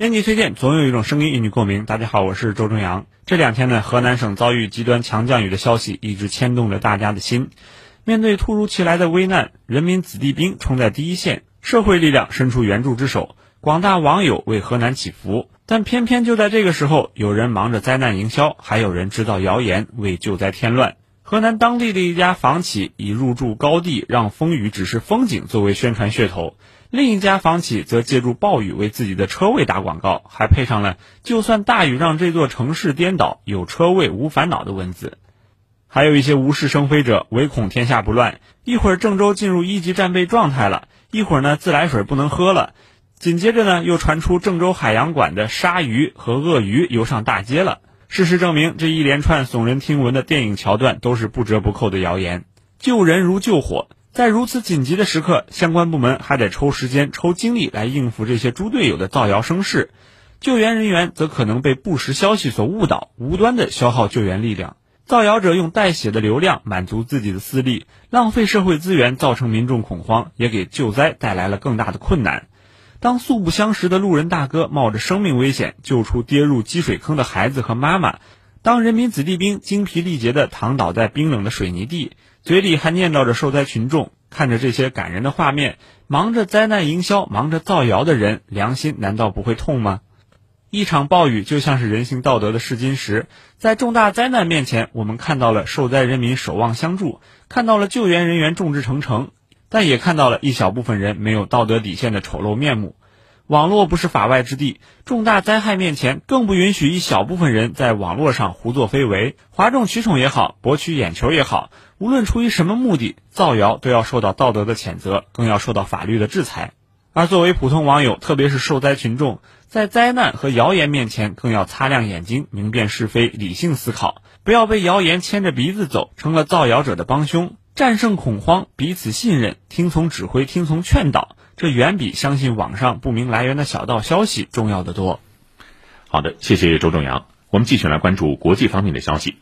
编辑推荐，总有一种声音引你共鸣。大家好，我是周正阳。这两天呢，河南省遭遇极端强降雨的消息一直牵动着大家的心。面对突如其来的危难，人民子弟兵冲在第一线，社会力量伸出援助之手，广大网友为河南祈福。但偏偏就在这个时候，有人忙着灾难营销，还有人制造谣言为救灾添乱。河南当地的一家房企以入驻高地让风雨只是风景作为宣传噱头。另一家房企则借助暴雨为自己的车位打广告，还配上了“就算大雨让这座城市颠倒，有车位无烦恼”的文字。还有一些无事生非者，唯恐天下不乱。一会儿郑州进入一级战备状态了，一会儿呢自来水不能喝了，紧接着呢又传出郑州海洋馆的鲨鱼和鳄鱼游上大街了。事实证明，这一连串耸人听闻的电影桥段都是不折不扣的谣言。救人如救火。在如此紧急的时刻，相关部门还得抽时间、抽精力来应付这些猪队友的造谣生事，救援人员则可能被不实消息所误导，无端的消耗救援力量。造谣者用带血的流量满足自己的私利，浪费社会资源，造成民众恐慌，也给救灾带来了更大的困难。当素不相识的路人大哥冒着生命危险救出跌入积水坑的孩子和妈妈，当人民子弟兵精疲力竭地躺倒在冰冷的水泥地。嘴里还念叨着受灾群众，看着这些感人的画面，忙着灾难营销、忙着造谣的人，良心难道不会痛吗？一场暴雨就像是人性道德的试金石，在重大灾难面前，我们看到了受灾人民守望相助，看到了救援人员众志成城，但也看到了一小部分人没有道德底线的丑陋面目。网络不是法外之地，重大灾害面前，更不允许一小部分人在网络上胡作非为、哗众取宠也好，博取眼球也好，无论出于什么目的，造谣都要受到道德的谴责，更要受到法律的制裁。而作为普通网友，特别是受灾群众，在灾难和谣言面前，更要擦亮眼睛，明辨是非，理性思考，不要被谣言牵着鼻子走，成了造谣者的帮凶。战胜恐慌，彼此信任，听从指挥，听从劝导，这远比相信网上不明来源的小道消息重要的多。好的，谢谢周正阳。我们继续来关注国际方面的消息。